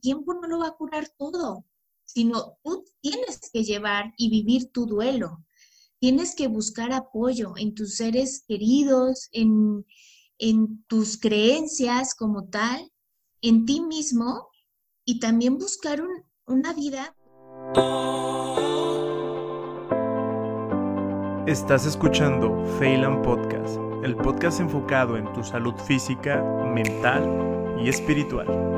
tiempo no lo va a curar todo, sino tú tienes que llevar y vivir tu duelo. Tienes que buscar apoyo en tus seres queridos, en, en tus creencias como tal, en ti mismo y también buscar una vida. Estás escuchando Phelan Podcast, el podcast enfocado en tu salud física, mental y espiritual.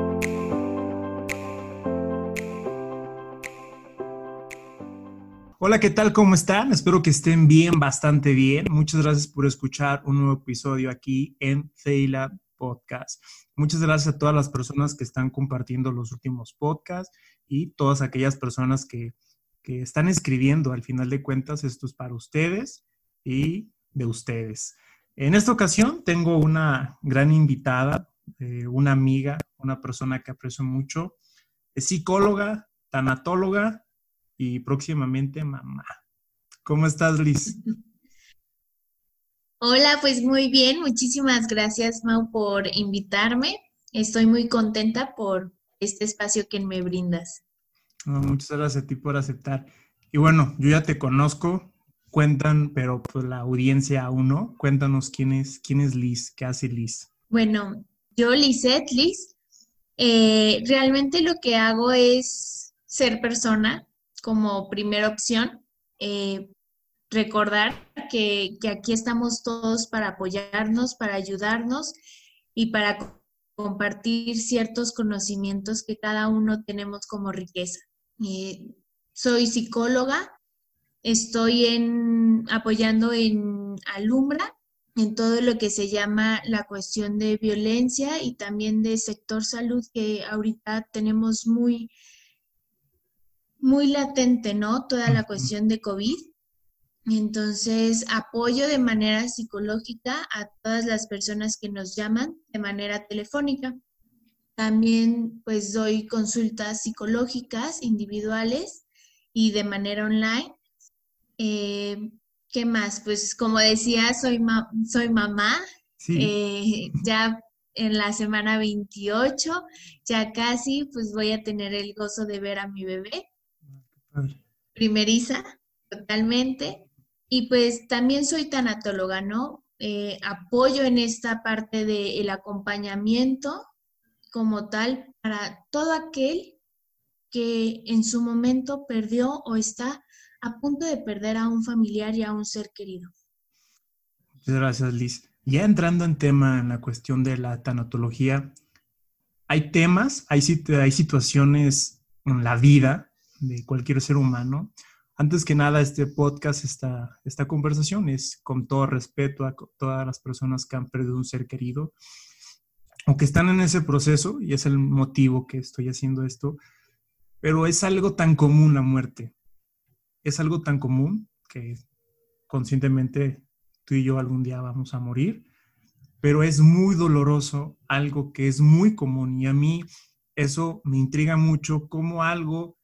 Hola, ¿qué tal? ¿Cómo están? Espero que estén bien, bastante bien. Muchas gracias por escuchar un nuevo episodio aquí en Phelan Podcast. Muchas gracias a todas las personas que están compartiendo los últimos podcasts y todas aquellas personas que que están escribiendo. Al final de cuentas, esto es para ustedes y de ustedes. En esta ocasión tengo una gran invitada, eh, una amiga, una persona que aprecio mucho. Es psicóloga, tanatóloga y próximamente mamá. ¿Cómo estás, Liz? Hola, pues muy bien. Muchísimas gracias, Mau, por invitarme. Estoy muy contenta por este espacio que me brindas muchas gracias a ti por aceptar. Y bueno, yo ya te conozco, cuentan, pero pues la audiencia aún no. Cuéntanos quién es, quién es Liz, qué hace Liz. Bueno, yo Lizette Liz, eh, realmente lo que hago es ser persona como primera opción. Eh, recordar que, aquí estamos todos para apoyarnos, para ayudarnos y para compartir ciertos conocimientos que cada uno tenemos como riqueza. Eh, soy psicóloga, estoy en, apoyando en Alumbra, en todo lo que se llama la cuestión de violencia y también de sector salud que ahorita tenemos muy, muy latente, ¿no? Toda la cuestión de COVID. Entonces, apoyo de manera psicológica a todas las personas que nos llaman de manera telefónica. También pues doy consultas psicológicas individuales y de manera online. Eh, ¿Qué más? Pues como decía, soy, soy mamá. Eh, ya en la semana 28, ya casi, pues voy a tener el gozo de ver a mi bebé. Primeriza, totalmente. Y pues también soy tanatóloga, ¿no? Eh, apoyo en esta parte del acompañamiento como tal para todo aquel que en su momento perdió o está a punto de perder a un familiar y a un ser querido. Muchas gracias, Liz. Ya entrando en tema en la cuestión de la tanatología, hay temas, hay, hay situaciones en la vida de cualquier ser humano. Antes que nada, este podcast, esta, esta conversación es con todo respeto a todas las personas que han perdido un ser querido o que están en ese proceso, y es el motivo que estoy haciendo esto, pero es algo tan común la muerte. Es algo tan común que conscientemente tú y yo algún día vamos a morir, pero es muy doloroso, algo que es muy común y a mí eso me intriga mucho como algo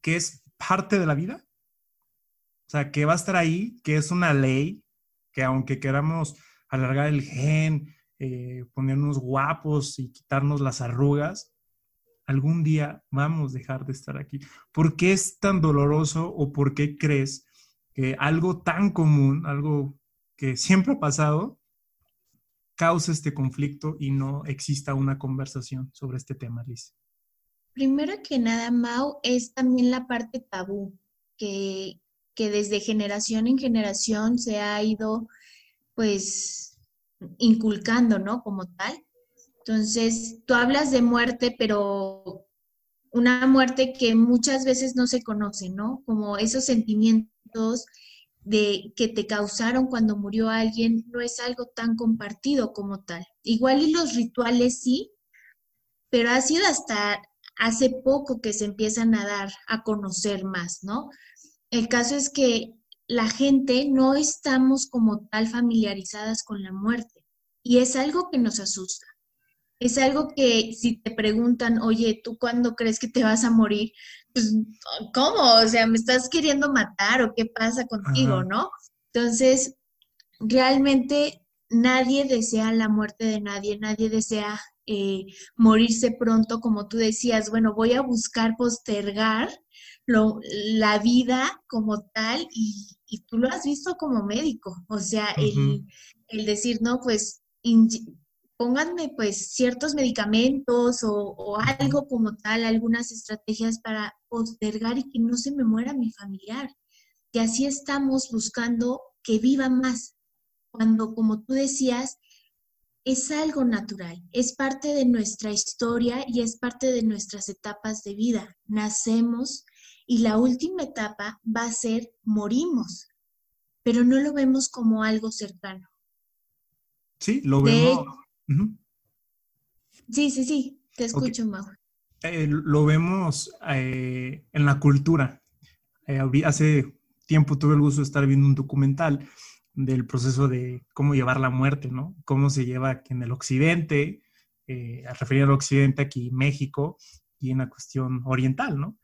que es parte de la vida. O sea, que va a estar ahí, que es una ley, que aunque queramos alargar el gen, eh, ponernos guapos y quitarnos las arrugas, algún día vamos a dejar de estar aquí. ¿Por qué es tan doloroso o por qué crees que algo tan común, algo que siempre ha pasado, causa este conflicto y no exista una conversación sobre este tema, Liz? Primero que nada, Mau, es también la parte tabú, que, que desde generación en generación se ha ido, pues, inculcando, ¿no? Como tal. Entonces, tú hablas de muerte, pero una muerte que muchas veces no se conoce, ¿no? Como esos sentimientos de que te causaron cuando murió alguien no es algo tan compartido como tal. Igual y los rituales sí, pero ha sido hasta hace poco que se empiezan a dar a conocer más, ¿no? El caso es que la gente no estamos como tal familiarizadas con la muerte y es algo que nos asusta. Es algo que si te preguntan, oye, ¿tú cuándo crees que te vas a morir? Pues, ¿cómo? O sea, ¿me estás queriendo matar o qué pasa contigo, no? Entonces, realmente nadie desea la muerte de nadie, nadie desea eh, morirse pronto, como tú decías, bueno, voy a buscar postergar la vida como tal y, tú lo has visto como médico, o sea, el, el, decir, no, pues pónganme pues ciertos medicamentos o, algo como tal, algunas estrategias para postergar y que no se me muera mi familiar. Y así estamos buscando que viva más, cuando como tú decías, es algo natural, es parte de nuestra historia y es parte de nuestras etapas de vida. Nacemos y la última etapa va a ser morimos, pero no lo vemos como algo cercano. Sí, lo vemos. Sí, sí, sí, te escucho, Mau. Eh, lo vemos eh, en la cultura. Eh, hace tiempo tuve el gusto de estar viendo un documental del proceso de cómo llevar la muerte, ¿no? Cómo se lleva en el occidente, a referir al occidente aquí México y en la cuestión oriental, ¿no?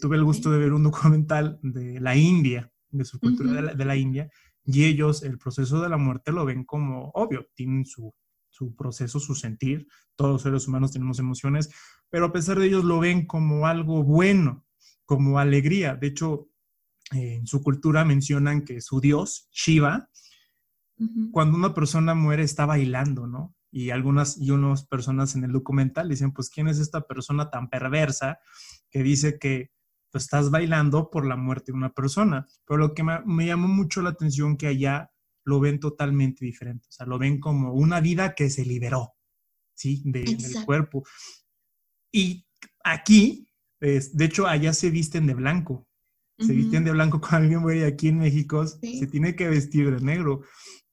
tuve el gusto de ver un documental de la India, de su cultura de, la, India, y ellos el proceso de la muerte lo ven como obvio, tienen su su proceso, su sentir. Todos los seres humanos tenemos emociones, pero a pesar de ellos lo ven como algo bueno, como alegría. De hecho, en su cultura mencionan que su dios, Shiva, cuando una persona muere está bailando, ¿no? Y algunas y unas personas en el documental dicen, pues, ¿quién es esta persona tan perversa que dice que pues, estás bailando por la muerte de una persona? Pero lo que me, me llamó mucho la atención que allá lo ven totalmente diferente. O sea, lo ven como una vida que se liberó, ¿sí? del cuerpo. Y aquí, de hecho, allá se visten de blanco. Se visten de blanco cuando alguien muere aquí en México, se tiene que vestir de negro.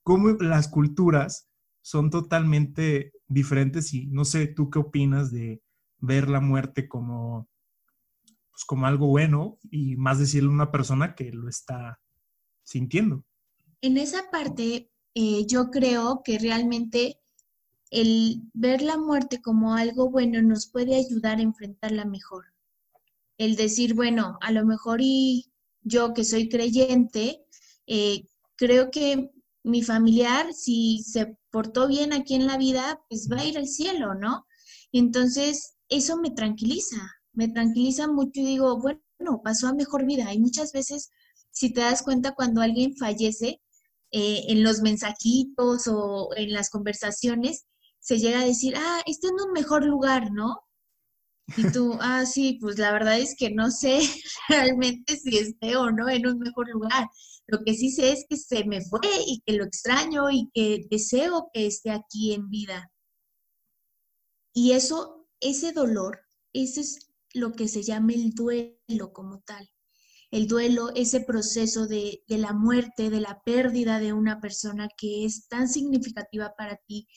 Como las culturas son totalmente diferentes y no sé, ¿tú qué opinas de ver la muerte como, pues, como algo bueno y más decirle a una persona que lo está sintiendo? en esa parte eh, yo creo que realmente el ver la muerte como algo bueno nos puede ayudar a enfrentarla mejor. El decir, bueno, a lo mejor y yo que soy creyente, eh, creo que mi familiar, si se portó bien aquí en la vida, pues va a ir al cielo, ¿no? entonces eso me tranquiliza, me tranquiliza mucho y digo, bueno, pasó a mejor vida. Y muchas veces, si te das cuenta, cuando alguien fallece, eh, en los mensajitos o en las conversaciones, se llega a decir, ah, está en un mejor lugar, ¿no? Y tú, ah, sí, pues la verdad es que no sé realmente si esté o no en un mejor lugar. Lo que sí sé es que se me fue y que lo extraño y que deseo que esté aquí en vida. Y eso, ese dolor, ese es lo que se llama el duelo como tal el duelo, ese proceso de, la muerte, de la pérdida de una persona que es tan significativa para ti,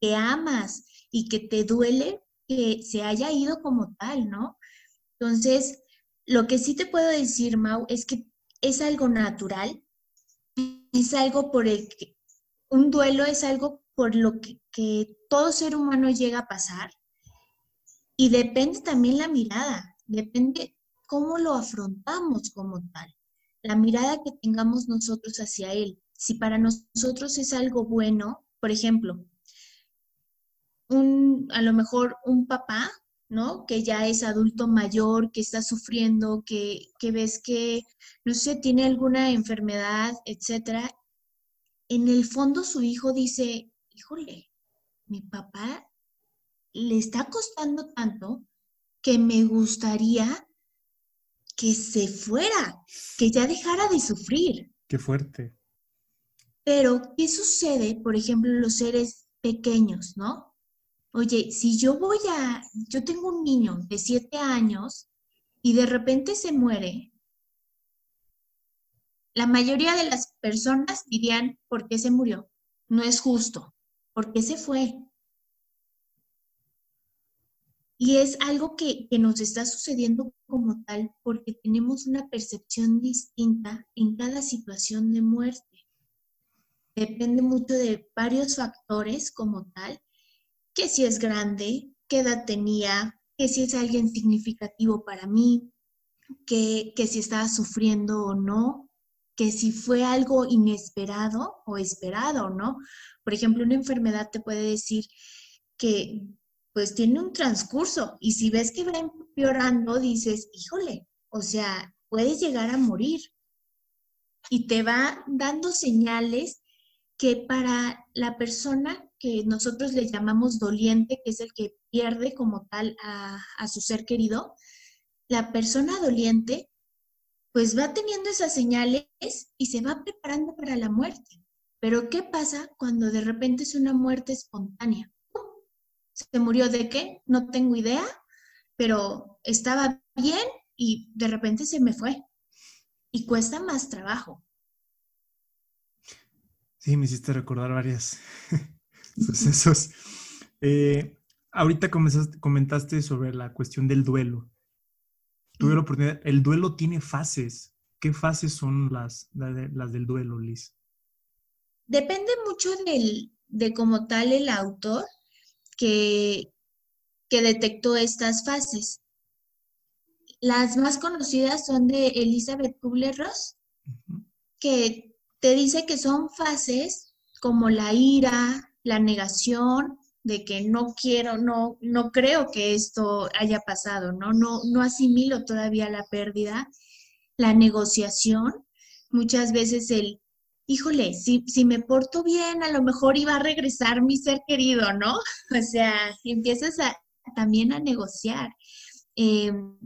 que amas y que te duele que se haya ido como tal, ¿no? Entonces, lo que sí te puedo decir, Mau, es que es algo natural, es algo por el que, un duelo es algo por lo que, que todo ser humano llega a pasar y depende también la mirada, depende cómo lo afrontamos como tal, la mirada que tengamos nosotros hacia él. Si para nosotros es algo bueno, por ejemplo, un, a lo mejor un papá, ¿no? Que ya es adulto mayor, que está sufriendo, que, que ves que, no sé, tiene alguna enfermedad, etcétera. En el fondo su hijo dice, híjole, mi papá le está costando tanto que me gustaría que se fuera, que ya dejara de sufrir. Qué fuerte. Pero, ¿qué sucede, por ejemplo, en los seres pequeños, no? Oye, si yo voy a, yo tengo un niño de siete años y de repente se muere, la mayoría de las personas dirían, ¿por qué se murió? No es justo. ¿Por qué se fue? Y es algo que, nos está sucediendo como tal porque tenemos una percepción distinta en cada situación de muerte. Depende mucho de varios factores como tal, que si es grande, qué edad tenía, que si es alguien significativo para mí, que, que si estaba sufriendo o no, que si fue algo inesperado o esperado, ¿no? Por ejemplo, una enfermedad te puede decir que pues tiene un transcurso y si ves que va empeorando, dices, híjole, o sea, puedes llegar a morir. Y te va dando señales que para la persona que nosotros le llamamos doliente, que es el que pierde como tal a, a su ser querido, la persona doliente pues va teniendo esas señales y se va preparando para la muerte. Pero ¿qué pasa cuando de repente es una muerte espontánea? ¿Se murió de qué? No tengo idea, pero estaba bien y de repente se me fue. Y cuesta más trabajo. Sí, me hiciste recordar varios sucesos. Eh, ahorita comentaste sobre la cuestión del duelo. Tuve la oportunidad, el duelo tiene fases. ¿Qué fases son las, las del duelo, Liz? Depende mucho del, de como tal el autor que, que detectó estas fases. Las más conocidas son de Elizabeth Kubler-Ross, que te dice que son fases como la ira, la negación, de que no quiero, no, no creo que esto haya pasado, ¿no? No, no asimilo todavía la pérdida, la negociación, muchas veces el, híjole, si, si me porto bien, a lo mejor iba a regresar mi ser querido, ¿no? O sea, empiezas a, también a negociar. Em,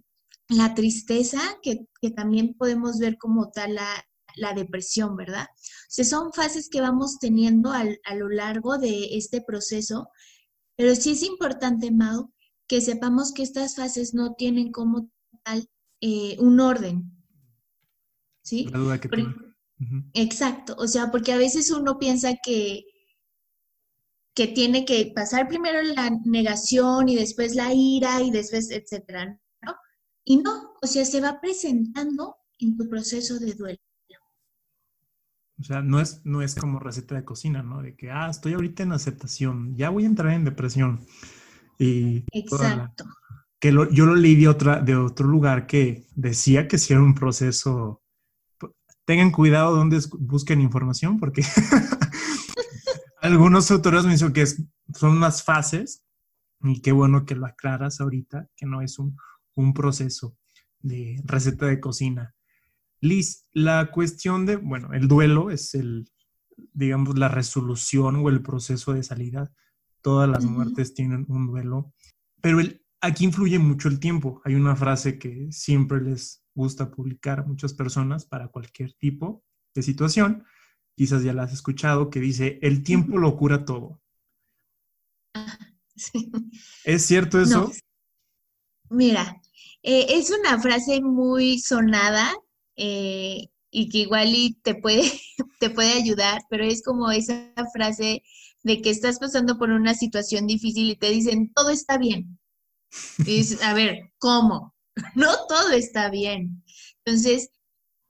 la tristeza, que, que, también podemos ver como tal la, la depresión, ¿verdad? O sea, son fases que vamos teniendo al, a lo largo de este proceso, pero sí es importante, Mau, que sepamos que estas fases no tienen como tal eh, un orden. ¿Sí? La duda que Exacto, o sea, porque a veces uno piensa que, que tiene que pasar primero la negación y después la ira y después, etcétera, ¿no? Y no, o sea, se va presentando en tu proceso de duelo. O sea, no es, no es como receta de cocina, ¿no? De que, ah, estoy ahorita en aceptación, ya voy a entrar en depresión. Y Exacto. que yo lo leí de, otra, de otro lugar que decía que si era un proceso, tengan cuidado donde busquen información, porque algunos autores me dicen que son unas fases, y qué bueno que lo aclaras ahorita, que no es un, un proceso de receta de cocina. Liz, la cuestión de, bueno, el duelo es el, digamos, la resolución o el proceso de salida. Todas las muertes tienen un duelo, pero el, aquí influye mucho el tiempo. Hay una frase que siempre les gusta publicar a muchas personas para cualquier tipo de situación. Quizás ya la has escuchado, que dice, el tiempo lo cura todo. ¿Es cierto eso? Mira, eh, es una frase muy sonada eh, y que igual y te puede, te puede ayudar, pero es como esa frase de que estás pasando por una situación difícil y te dicen, todo está bien. Y dices, a ver, ¿cómo? No todo está bien. Entonces,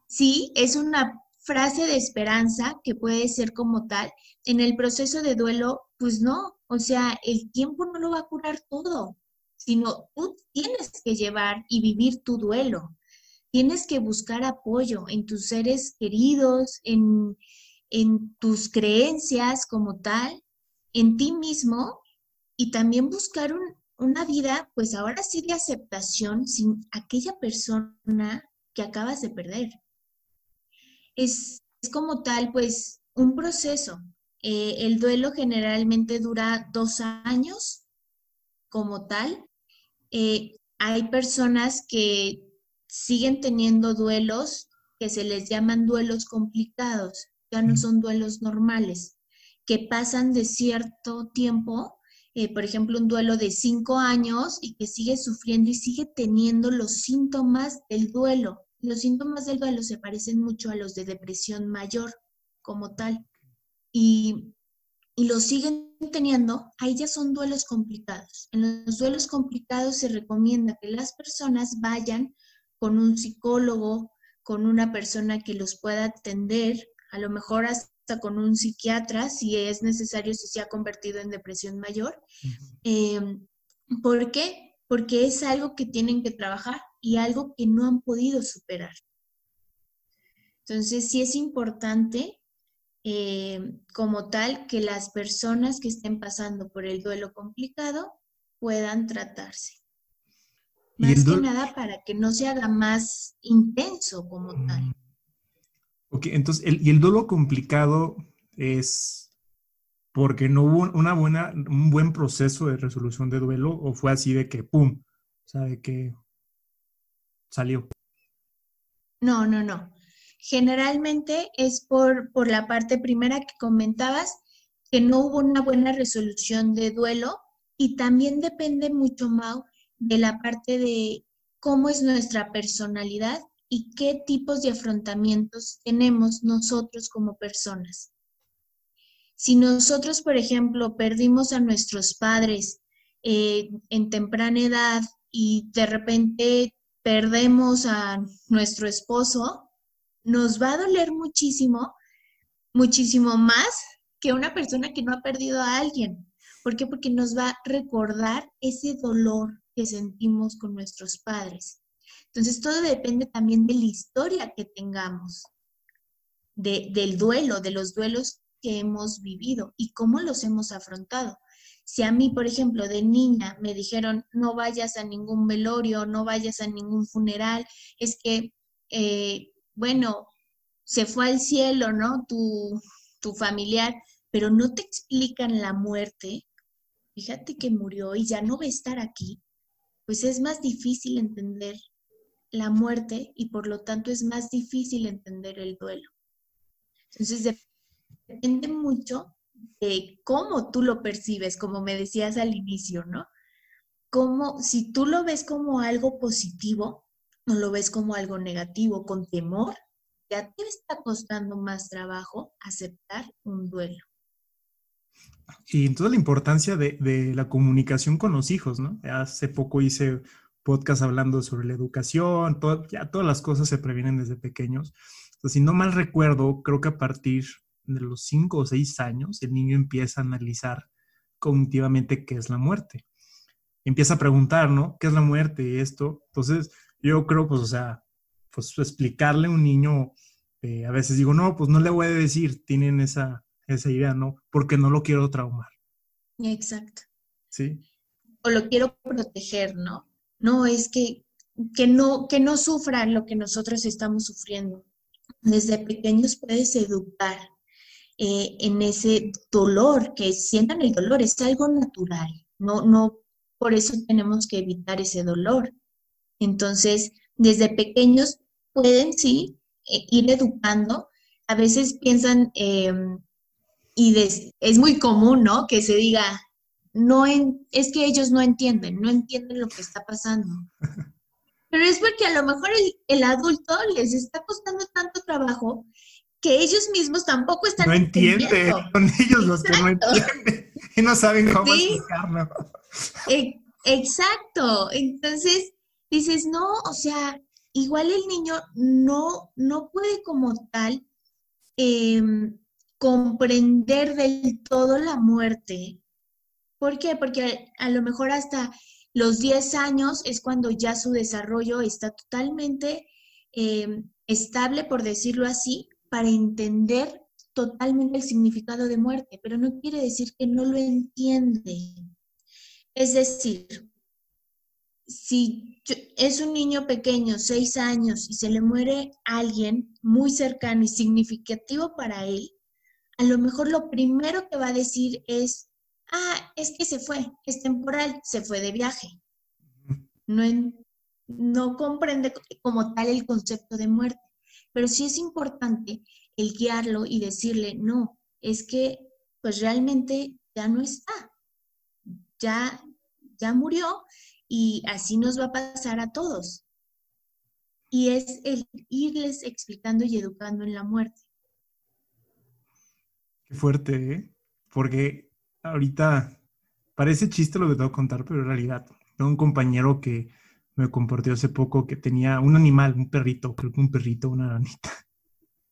sí, es una frase de esperanza que puede ser como tal. En el proceso de duelo, pues no, o sea, el tiempo no lo va a curar todo, sino tú tienes que llevar y vivir tu duelo tienes que buscar apoyo en tus seres queridos, en, tus creencias como tal, en ti mismo y también buscar una vida, pues ahora sí de aceptación sin aquella persona que acabas de perder. Es, como tal, pues, un proceso. Eh, el duelo generalmente dura dos años como tal. Eh, hay personas que siguen teniendo duelos que se les llaman duelos complicados, ya no son duelos normales, que pasan de cierto tiempo, eh, por ejemplo, un duelo de cinco años y que sigue sufriendo y sigue teniendo los síntomas del duelo. Los síntomas del duelo se parecen mucho a los de depresión mayor como tal. Y, y los siguen teniendo, ahí ya son duelos complicados. En los duelos complicados se recomienda que las personas vayan con un psicólogo, con una persona que los pueda atender, a lo mejor hasta con un psiquiatra, si es necesario, si se ha convertido en depresión mayor. Em, ¿Por qué? Porque es algo que tienen que trabajar y algo que no han podido superar. Entonces, sí es importante em, como tal que las personas que estén pasando por el duelo complicado puedan tratarse. Más que nada para que no se haga más intenso como tal. Mm. Ok, entonces, ¿y el duelo complicado es porque no hubo una buena, un buen proceso de resolución de duelo o fue así de que, ¡pum! O sea, de que salió. No, no, no. Generalmente es por, por la parte primera que comentabas, que no hubo una buena resolución de duelo y también depende mucho, Mau, de la parte de cómo es nuestra personalidad y qué tipos de afrontamientos tenemos nosotros como personas. Si nosotros, por ejemplo, perdimos a nuestros padres eh, en temprana edad y de repente perdemos a nuestro esposo, nos va a doler muchísimo, muchísimo más que una persona que no ha perdido a alguien. ¿Por qué? Porque nos va a recordar ese dolor que sentimos con nuestros padres. Entonces, todo depende también de la historia que tengamos, del duelo, de los duelos que hemos vivido y cómo los hemos afrontado. Si a mí, por ejemplo, de niña me dijeron, no vayas a ningún velorio, no vayas a ningún funeral, es que, eh, bueno, se fue al cielo, ¿no? Tu, tu familiar, pero no te explican la muerte, fíjate que murió y ya no va a estar aquí, pues es más difícil entender la muerte y por lo tanto es más difícil entender el duelo. Entonces depende mucho de cómo tú lo percibes, como me decías al inicio, ¿no? Como si tú lo ves como algo positivo o lo ves como algo negativo, con temor, ya te está costando más trabajo aceptar un duelo. Y entonces la importancia de, de, la comunicación con los hijos, ¿no? Hace poco hice podcast hablando sobre la educación, ya todas las cosas se previenen desde pequeños. Entonces, si no mal recuerdo, creo que a partir de los cinco o seis años, el niño empieza a analizar cognitivamente qué es la muerte. Empieza a preguntar, ¿no? ¿Qué es la muerte? Esto. Entonces, yo creo, pues, o sea, pues explicarle a un niño, eh, a veces digo, no, pues no le voy a decir, tienen esa, esa idea, ¿no? Porque no lo quiero traumar. Exacto. Sí. O lo quiero proteger, ¿no? No, es que, que, no, que no sufran lo que nosotros estamos sufriendo. Desde pequeños puedes educar eh, en ese dolor, que sientan el dolor, es algo natural, no, no, por eso tenemos que evitar ese dolor. Entonces, desde pequeños pueden, sí, eh, ir educando. A veces piensan, em, y es muy común, ¿no? Que se diga, no es que ellos no entienden, no entienden lo que está pasando. Pero es porque a lo mejor el, adulto les está costando tanto trabajo que ellos mismos tampoco están no entienden. Son ellos los que no entienden y no saben cómo explicarlo. E, exacto. Entonces dices, no, o sea, igual el niño no, no puede como tal em, comprender del todo la muerte ¿Por qué? Porque a, lo mejor hasta los 10 años es cuando ya su desarrollo está totalmente em, estable, por decirlo así, para entender totalmente el significado de muerte, pero no quiere decir que no lo entiende. Es decir, si es un niño pequeño, 6 años, y se le muere alguien muy cercano y significativo para él, a lo mejor lo primero que va a decir es, ah, es que se fue, es temporal, se fue de viaje. No, no comprende como tal el concepto de muerte, pero sí es importante el guiarlo y decirle, no, es que pues realmente ya no está, ya, ya murió y así nos va a pasar a todos. Y es el irles explicando y educando en la muerte. Qué fuerte, ¿eh? Porque ahorita parece chiste lo que tengo que contar, pero en realidad tengo un compañero que me compartió hace poco que tenía un animal, un perrito, creo que un perrito, una ranita.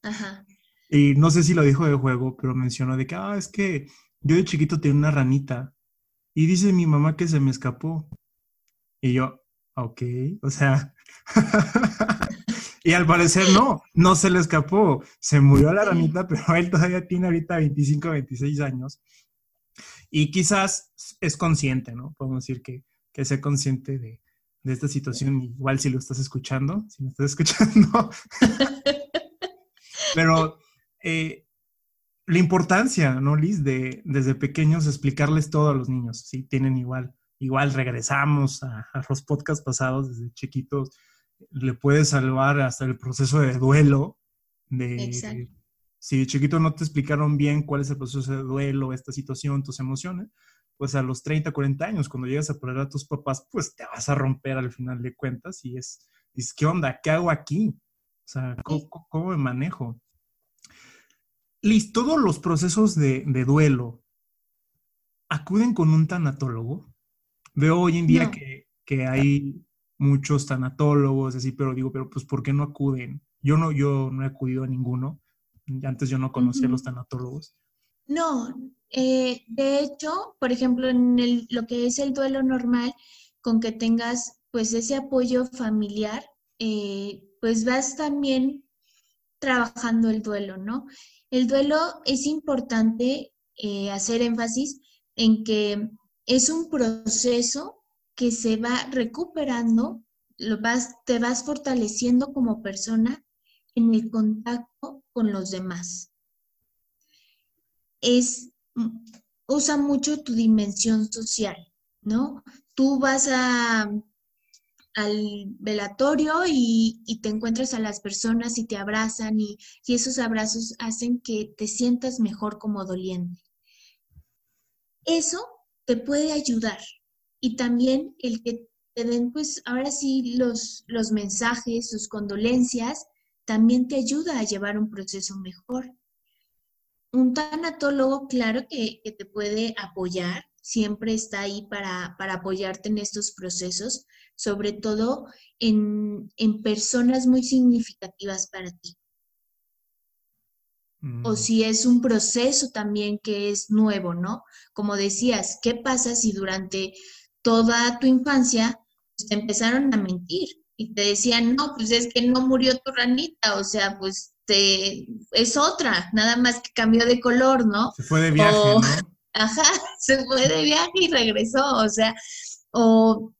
Ajá. Y no sé si lo dijo de juego, pero mencionó de que, ah, es que yo de chiquito tenía una ranita y dice mi mamá que se me escapó. Y yo, ok, o sea, y al parecer no, no se le escapó, se murió la ranita, pero él todavía tiene ahorita 25, 26 años Y quizás es consciente, ¿no? Podemos decir que, que sea consciente de, de esta situación, igual si lo estás escuchando, si me estás escuchando. Pero eh, la importancia, ¿no, Liz? De desde pequeños explicarles todo a los niños, si tienen igual, igual regresamos a, los podcasts pasados desde chiquitos, le puede salvar hasta el proceso de duelo, de si de chiquito no te explicaron bien cuál es el proceso de duelo, esta situación, tus emociones, pues a los 30, 40 años, cuando llegas a poner a tus papás, pues te vas a romper al final de cuentas y es, es ¿qué onda? ¿Qué hago aquí? O sea, ¿cómo, me manejo? Liz, todos los procesos de, duelo acuden con un tanatólogo. Veo hoy en día que, que, hay muchos tanatólogos, así, pero digo, pero pues ¿por qué no acuden? Yo no, yo no he acudido a ninguno. Antes yo no conocía a los tanatólogos. No, eh, de hecho, por ejemplo, en el, lo que es el duelo normal, con que tengas pues ese apoyo familiar, eh, pues vas también trabajando el duelo, ¿no? El duelo es importante eh, hacer énfasis en que es un proceso que se va recuperando, lo vas, te vas fortaleciendo como persona en el contacto con los demás. Es usa mucho tu dimensión social, ¿no? Tú vas a, al velatorio y, te encuentras a las personas y te abrazan y, esos abrazos hacen que te sientas mejor como doliente. Eso te puede ayudar y también el que te den, pues ahora sí, los, los mensajes, sus condolencias, también te ayuda a llevar un proceso mejor. Un tanatólogo, claro que, te puede apoyar, siempre está ahí para, apoyarte en estos procesos, sobre todo en, personas muy significativas para ti. O mm. si es un proceso también que es nuevo, ¿no? Como decías, ¿qué pasa si durante toda tu infancia pues, te empezaron a mentir y te decían, no, pues es que no murió tu ranita, o sea, pues este, es otra, nada más que cambió de color, ¿no? Se fue de viaje, ¿no? Ajá, se fue de viaje y regresó, o sea, o,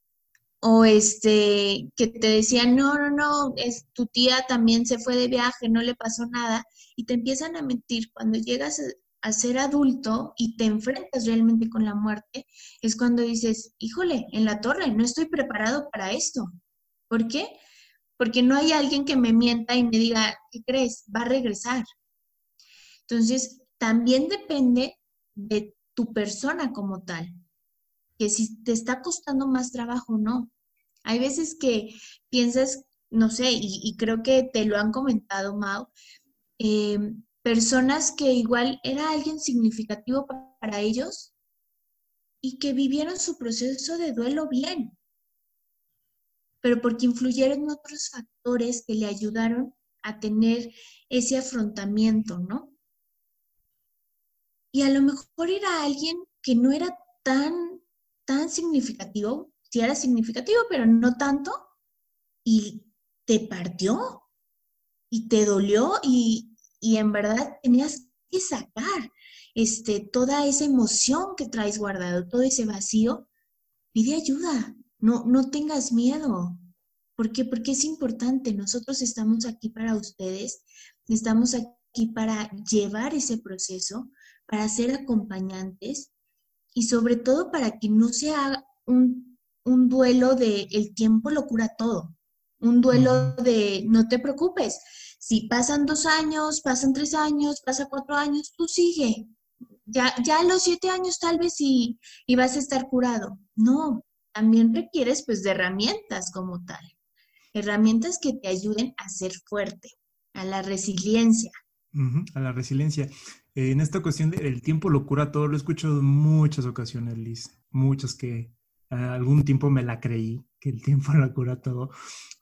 o este, que te decían, no, no, no, es, tu tía también se fue de viaje, no le pasó nada, y te empiezan a mentir. Cuando llegas a, ser adulto y te enfrentas realmente con la muerte, es cuando dices, híjole, en la torre, no estoy preparado para esto. ¿Por qué? porque no hay alguien que me mienta y me diga, ¿qué crees? Va a regresar. Entonces, también depende de tu persona como tal, que si te está costando más trabajo o no. Hay veces que piensas, no sé, y, creo que te lo han comentado, Mau, em, personas que igual era alguien significativo para ellos y que vivieron su proceso de duelo bien pero porque influyeron otros factores que le ayudaron a tener ese afrontamiento, ¿no? Y a lo mejor era alguien que no era tan, tan significativo, sí era significativo, pero no tanto, y te partió, y te dolió, y, y en verdad tenías que sacar este, toda esa emoción que traes guardado, todo ese vacío, pide ayuda, no, no tengas miedo. ¿Por qué? Porque es importante. Nosotros estamos aquí para ustedes, estamos aquí para llevar ese proceso, para ser acompañantes y sobre todo para que no sea un, un duelo de el tiempo lo cura todo, un duelo de no te preocupes. Si pasan dos años, pasan tres años, pasa cuatro años, tú sigue. Ya, ya a los siete años tal vez y, y vas a estar curado. No, también requieres pues de herramientas como tal, herramientas que te ayuden a ser fuerte, a la resiliencia. a la resiliencia. en esta cuestión del tiempo lo cura todo, lo he escuchado en muchas ocasiones, Liz, muchas que algún tiempo me la creí, que el tiempo lo cura todo,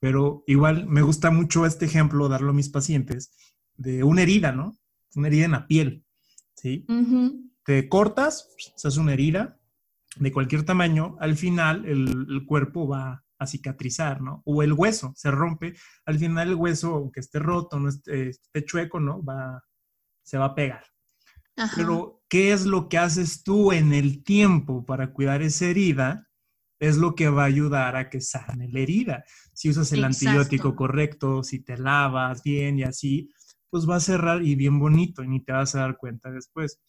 pero igual me gusta mucho este ejemplo, darlo a mis pacientes, de una herida, ¿no? Una herida en la piel, ¿sí? Te cortas, se hace una herida, de cualquier tamaño, al final el, cuerpo va a cicatrizar, ¿no? O el hueso se rompe, al final el hueso, aunque esté roto, no esté, chueco, ¿no? Va, se va a pegar. Pero, ¿qué es lo que haces tú en el tiempo para cuidar esa herida? Es lo que va a ayudar a que sane la herida. Si usas el antibiótico correcto, si te lavas bien y así, pues va a cerrar y bien bonito y ni te vas a dar cuenta después.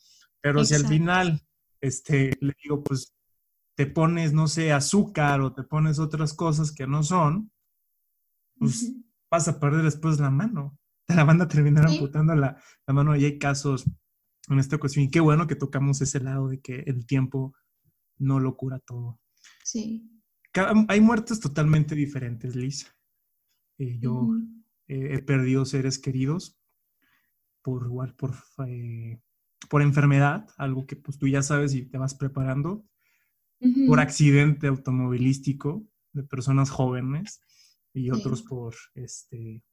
Pero si al final, este, le digo, pues te pones, no sé, azúcar o te pones otras cosas que no son, pues vas a perder después la mano. Te la van a terminar amputando la, la, mano y hay casos en esta cuestión. Y qué bueno que tocamos ese lado de que el tiempo no lo cura todo. Sí. hay muertes totalmente diferentes, Liz. Eh, yo he perdido seres queridos por igual, por, eh, por enfermedad, algo que pues tú ya sabes y te vas preparando por accidente automovilístico de personas jóvenes y otros por este,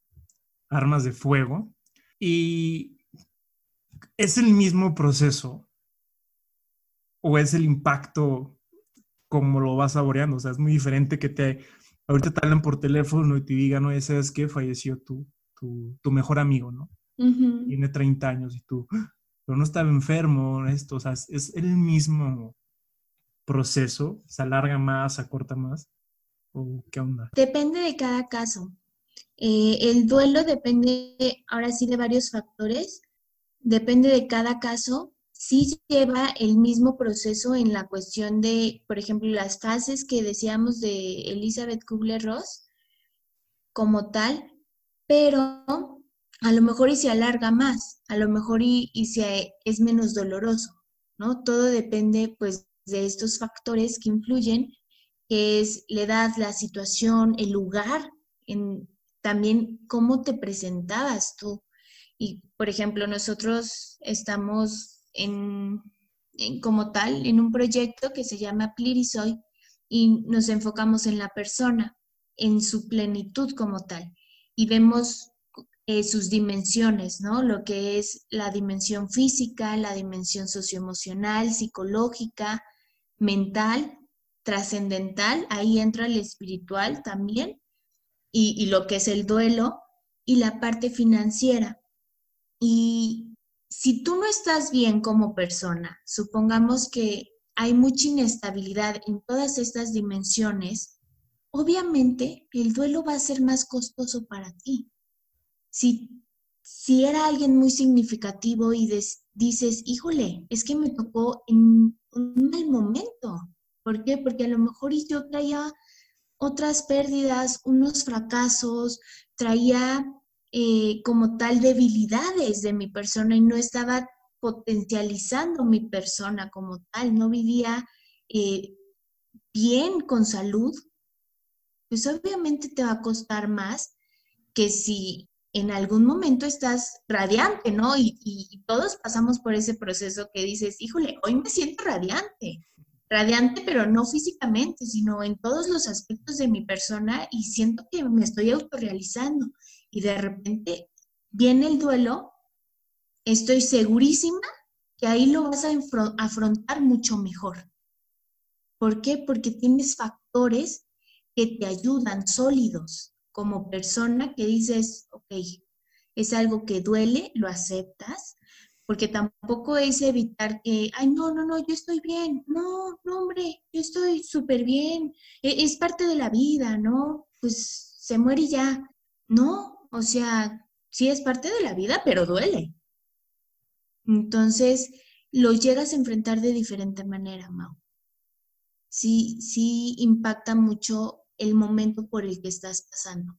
armas de fuego. Y es el mismo proceso o es el impacto como lo vas saboreando. O sea, es muy diferente que te, ahorita te hablan por teléfono y te digan, no, sabes que falleció tu, tu, tu, mejor amigo, ¿no? Tiene 30 años y tú, pero no estaba enfermo, esto, o sea, es el mismo proceso? ¿Se alarga más, se acorta más? ¿O qué onda? Depende de cada caso. Eh, el duelo depende ahora sí de varios factores. Depende de cada caso. Sí lleva el mismo proceso en la cuestión de, por ejemplo, las fases que decíamos de Elizabeth Kubler-Ross como tal, pero a lo mejor y se alarga más, a lo mejor y, y se, es menos doloroso, ¿no? Todo depende pues de estos factores que influyen, que es la edad, la situación, el lugar, en, también cómo te presentabas tú. Y, por ejemplo, nosotros estamos en, como tal en un proyecto que se llama Plirisoy y nos enfocamos en la persona, en su plenitud como tal. Y vemos eh, sus dimensiones, ¿no? Lo que es la dimensión física, la dimensión socioemocional, psicológica, mental, trascendental, ahí entra el espiritual también, y, lo que es el duelo, y la parte financiera. Y si tú no estás bien como persona, supongamos que hay mucha inestabilidad en todas estas dimensiones, obviamente el duelo va a ser más costoso para ti. Si, si era alguien muy significativo y dices, híjole, es que me tocó en un mal momento. ¿Por qué? Porque a lo mejor yo traía otras pérdidas, unos fracasos, traía eh, como tal debilidades de mi persona y no estaba potencializando mi persona como tal, no vivía eh, bien con salud, pues obviamente te va a costar más que si en algún momento estás radiante, ¿no? Y, todos pasamos por ese proceso que dices, híjole, hoy me siento radiante, radiante, pero no físicamente, sino en todos los aspectos de mi persona y siento que me estoy autorrealizando. Y de repente viene el duelo, estoy segurísima que ahí lo vas a afrontar mucho mejor. ¿Por qué? Porque tienes factores que te ayudan sólidos como persona que dices, ok, es algo que duele, lo aceptas, porque tampoco es evitar que, ay, no, no, no, yo estoy bien, no, no, hombre, yo estoy súper bien, e, es parte de la vida, ¿no? Pues se muere ya, no, o sea, sí es parte de la vida, pero duele. Entonces, lo llegas a enfrentar de diferente manera, Mau. Sí, sí impacta mucho el momento por el que estás pasando.